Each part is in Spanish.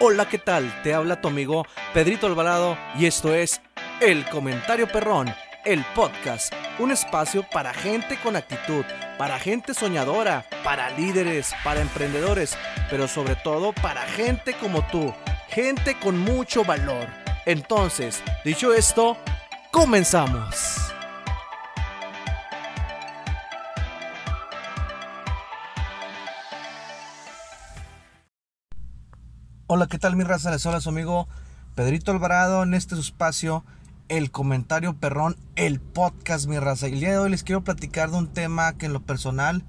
Hola, ¿qué tal? Te habla tu amigo Pedrito Alvarado y esto es El Comentario Perrón, el podcast, un espacio para gente con actitud, para gente soñadora, para líderes, para emprendedores, pero sobre todo para gente como tú, gente con mucho valor. Entonces, dicho esto, comenzamos. Hola, ¿qué tal mi raza? Les habla su amigo Pedrito Alvarado en este espacio, el comentario perrón, el podcast mi raza. El día de hoy les quiero platicar de un tema que en lo personal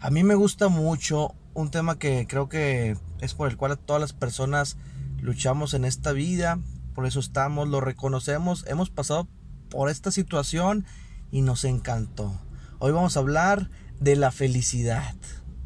a mí me gusta mucho, un tema que creo que es por el cual todas las personas luchamos en esta vida, por eso estamos, lo reconocemos, hemos pasado por esta situación y nos encantó. Hoy vamos a hablar de la felicidad,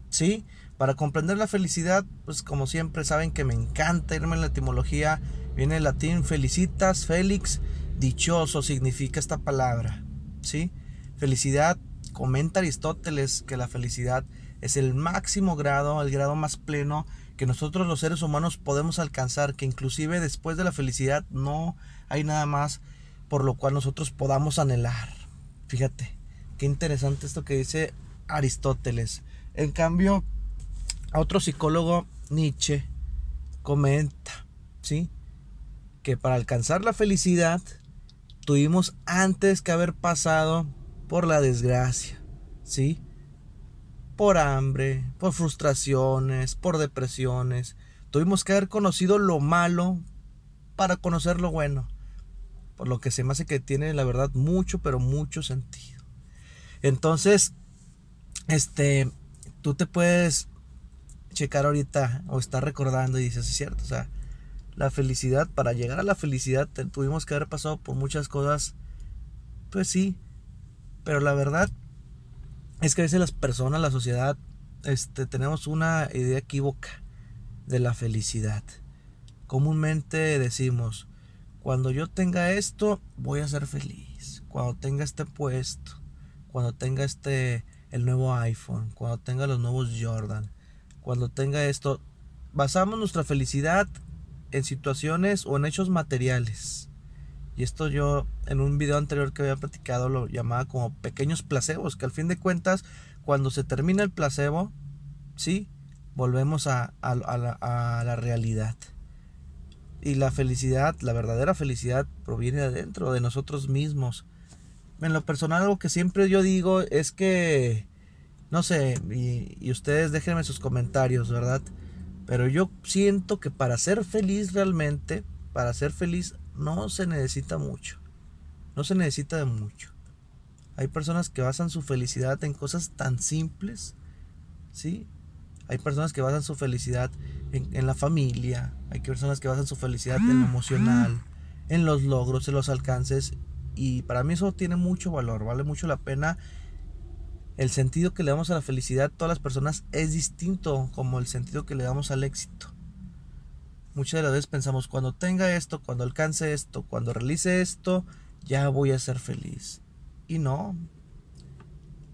¿sí? Para comprender la felicidad, pues como siempre saben que me encanta irme en la etimología. Viene el latín felicitas, félix, dichoso significa esta palabra. ¿Sí? Felicidad, comenta Aristóteles que la felicidad es el máximo grado, el grado más pleno que nosotros los seres humanos podemos alcanzar, que inclusive después de la felicidad no hay nada más por lo cual nosotros podamos anhelar. Fíjate, qué interesante esto que dice Aristóteles. En cambio, otro psicólogo, Nietzsche, comenta, ¿sí? Que para alcanzar la felicidad tuvimos antes que haber pasado por la desgracia, ¿sí? Por hambre, por frustraciones, por depresiones. Tuvimos que haber conocido lo malo para conocer lo bueno. Por lo que se me hace que tiene la verdad mucho, pero mucho sentido. Entonces, este, tú te puedes checar ahorita o estar recordando y dices, es cierto, o sea, la felicidad, para llegar a la felicidad tuvimos que haber pasado por muchas cosas, pues sí, pero la verdad es que a veces las personas, la sociedad, este, tenemos una idea equívoca de la felicidad. Comúnmente decimos, cuando yo tenga esto, voy a ser feliz. Cuando tenga este puesto, cuando tenga este el nuevo iPhone, cuando tenga los nuevos Jordan, cuando tenga esto, basamos nuestra felicidad en situaciones o en hechos materiales. Y esto yo en un video anterior que había platicado lo llamaba como pequeños placebos, que al fin de cuentas, cuando se termina el placebo, sí, volvemos a, la, a la realidad. Y la felicidad, la verdadera felicidad, proviene de adentro, de nosotros mismos. En lo personal, algo que siempre yo digo es que no sé, y, ustedes déjenme sus comentarios, ¿verdad? Pero yo siento que para ser feliz realmente, para ser feliz, no se necesita mucho. No se necesita de mucho. Hay personas que basan su felicidad en cosas tan simples, ¿sí? Hay personas que basan su felicidad en, en, la familia, hay personas que basan su felicidad en lo emocional, en los logros, en los alcances, y para mí eso tiene mucho valor, vale mucho la pena el sentido que le damos a la felicidad a todas las personas es distinto como el sentido que le damos al éxito. Muchas de las veces pensamos, cuando tenga esto, cuando alcance esto, cuando realice esto, ya voy a ser feliz. Y no.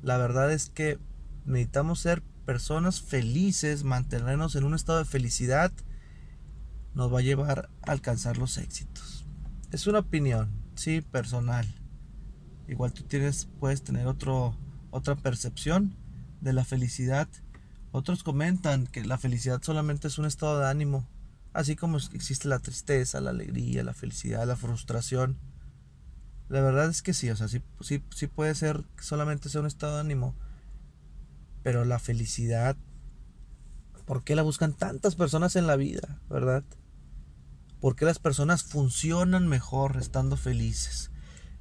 La verdad es que necesitamos ser personas felices, mantenernos en un estado de felicidad, nos va a llevar a alcanzar los éxitos. Es una opinión, sí, personal. Igual tú tienes, puedes tener otro otra percepción de la felicidad. Otros comentan que la felicidad solamente es un estado de ánimo, así como existe la tristeza, la alegría, la felicidad, la frustración. La verdad es que sí, o sea, sí, sí, puede ser solamente sea un estado de ánimo. Pero la felicidad, ¿por qué la buscan tantas personas en la vida, verdad? ¿Por qué las personas funcionan mejor estando felices?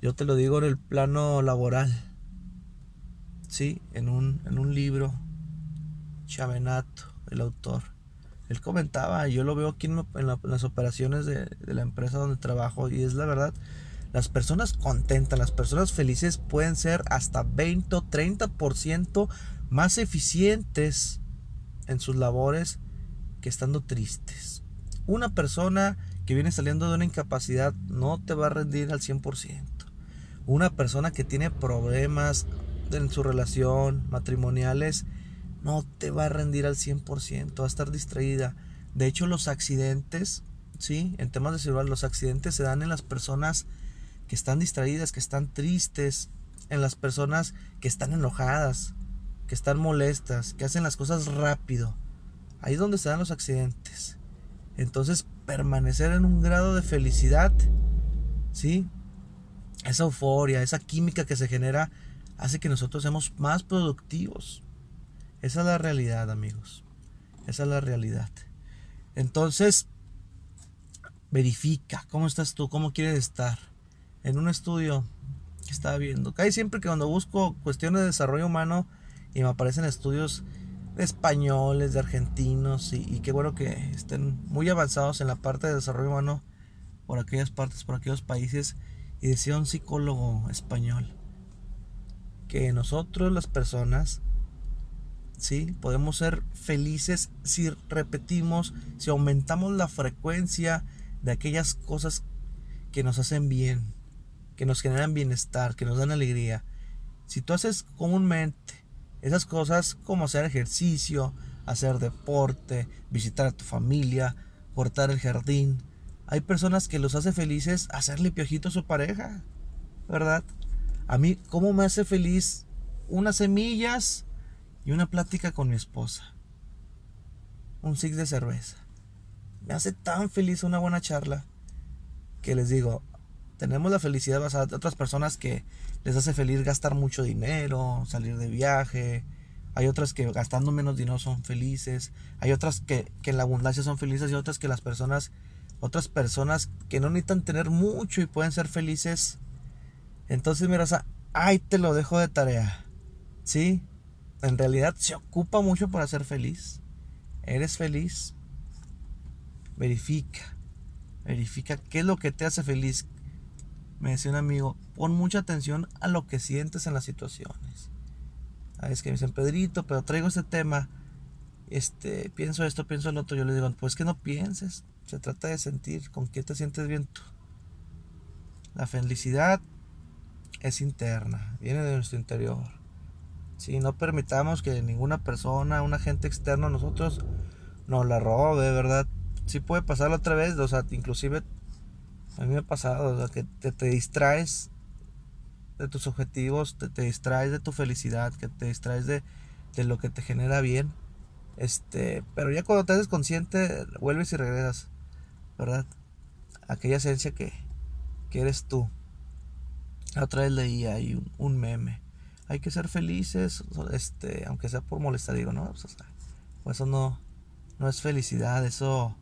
Yo te lo digo en el plano laboral en un, en un libro, Chavenato, el autor, él comentaba, yo lo veo aquí en, las operaciones de, la empresa donde trabajo y es la verdad, las personas contentas, las personas felices pueden ser hasta 20 o 30% más eficientes en sus labores que estando tristes. Una persona que viene saliendo de una incapacidad no te va a rendir al 100%. Una persona que tiene problemas en su relación, matrimoniales, no te va a rendir al 100%, va a estar distraída. De hecho, los accidentes, ¿sí? En temas de celular, los accidentes se dan en las personas que están distraídas, que están tristes, en las personas que están enojadas, que están molestas, que hacen las cosas rápido. Ahí es donde se dan los accidentes. Entonces, permanecer en un grado de felicidad, ¿sí? Esa euforia, esa química que se genera, hace que nosotros seamos más productivos. Esa es la realidad, amigos. Esa es la realidad. Entonces, verifica cómo estás tú, cómo quieres estar. En un estudio que estaba viendo, casi siempre que cuando busco cuestiones de desarrollo humano y me aparecen estudios de españoles, de argentinos, y, qué bueno que estén muy avanzados en la parte de desarrollo humano por aquellas partes, por aquellos países, y decía un psicólogo español que nosotros las personas ¿sí? Podemos ser felices si repetimos, si aumentamos la frecuencia de aquellas cosas que nos hacen bien, que nos generan bienestar, que nos dan alegría. Si tú haces comúnmente esas cosas como hacer ejercicio, hacer deporte, visitar a tu familia, cortar el jardín, hay personas que los hace felices hacerle piojito a su pareja, ¿verdad? A mí, ¿cómo me hace feliz unas semillas y una plática con mi esposa. Un six de cerveza. Me hace tan feliz una buena charla que les digo, tenemos la felicidad basada en otras personas que les hace feliz gastar mucho dinero, salir de viaje. Hay otras que gastando menos dinero son felices. Hay otras que, que en la abundancia son felices y otras que las personas, otras personas que no necesitan tener mucho y pueden ser felices. Entonces, mira, ahí te lo dejo de tarea. ¿Sí? en realidad se ocupa mucho para ser feliz. ¿Eres feliz? Verifica. Verifica qué es lo que te hace feliz. Me decía un amigo, pon mucha atención a lo que sientes en las situaciones. A veces que me dicen, Pedrito, pero traigo este tema. Este, pienso esto, pienso el otro. Yo le digo, pues que no pienses. Se trata de sentir con qué te sientes bien tú. La felicidad es interna, viene de nuestro interior. Si no permitamos que ninguna persona, un agente externo, nosotros nos la robe, ¿verdad? Sí puede pasar otra vez, o sea, inclusive a mí me ha pasado, o sea, que te, distraes de tus objetivos, te, te, distraes de tu felicidad, que te distraes de, de, lo que te genera bien. Este, pero ya cuando te haces consciente, vuelves y regresas, ¿verdad? Aquella esencia que, que eres tú. Otra vez leí ahí un meme hay que ser felices, este, aunque sea por molestar, digo, no, pues, pues, eso no, no es felicidad, eso,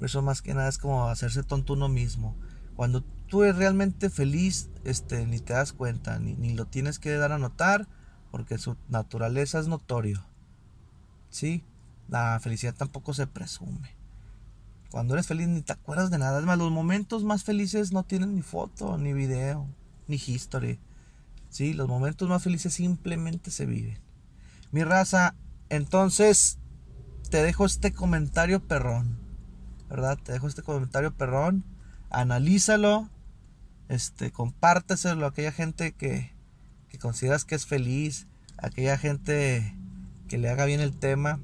eso más que nada es como hacerse tonto uno mismo. Cuando tú eres realmente feliz, este, ni te das cuenta, ni, ni lo tienes que dar a notar, porque su naturaleza es notorio. ¿Sí? La felicidad tampoco se presume. Cuando eres feliz ni te acuerdas de nada. Es más, los momentos más felices no tienen ni foto, ni video, ni history. ¿sí? Los momentos más felices simplemente se viven. Mi raza, entonces te dejo este comentario perrón, ¿verdad? Te dejo este comentario perrón, analízalo, este, compárteselo a aquella gente que, que consideras que es feliz, a aquella gente que le haga bien el tema,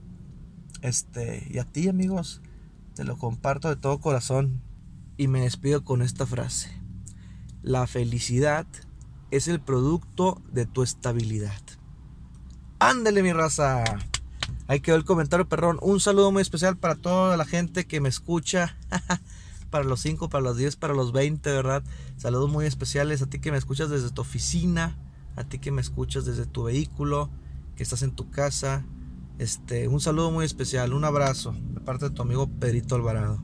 este, y a ti amigos, te lo comparto de todo corazón y me despido con esta frase. La felicidad es el producto de tu estabilidad. Ándale mi raza. Ahí quedó el comentario, perrón. Un saludo muy especial para toda la gente que me escucha. para los 5, para los 10, para los 20, ¿verdad? Saludos muy especiales a ti que me escuchas desde tu oficina, a ti que me escuchas desde tu vehículo, que estás en tu casa. Este, un saludo muy especial, un abrazo de parte de tu amigo Pedrito Alvarado.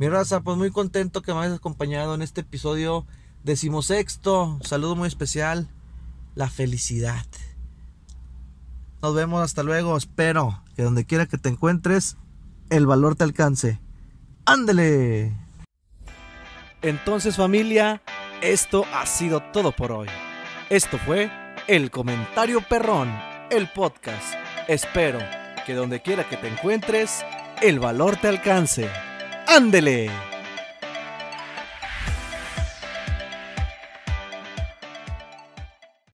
Mi raza, pues muy contento que me hayas acompañado en este episodio Decimosexto, saludo muy especial, la felicidad. Nos vemos hasta luego. Espero que donde quiera que te encuentres, el valor te alcance. ¡Ándele! Entonces familia, esto ha sido todo por hoy. Esto fue El Comentario Perrón, el podcast. Espero que donde quiera que te encuentres, el valor te alcance. ¡Ándele!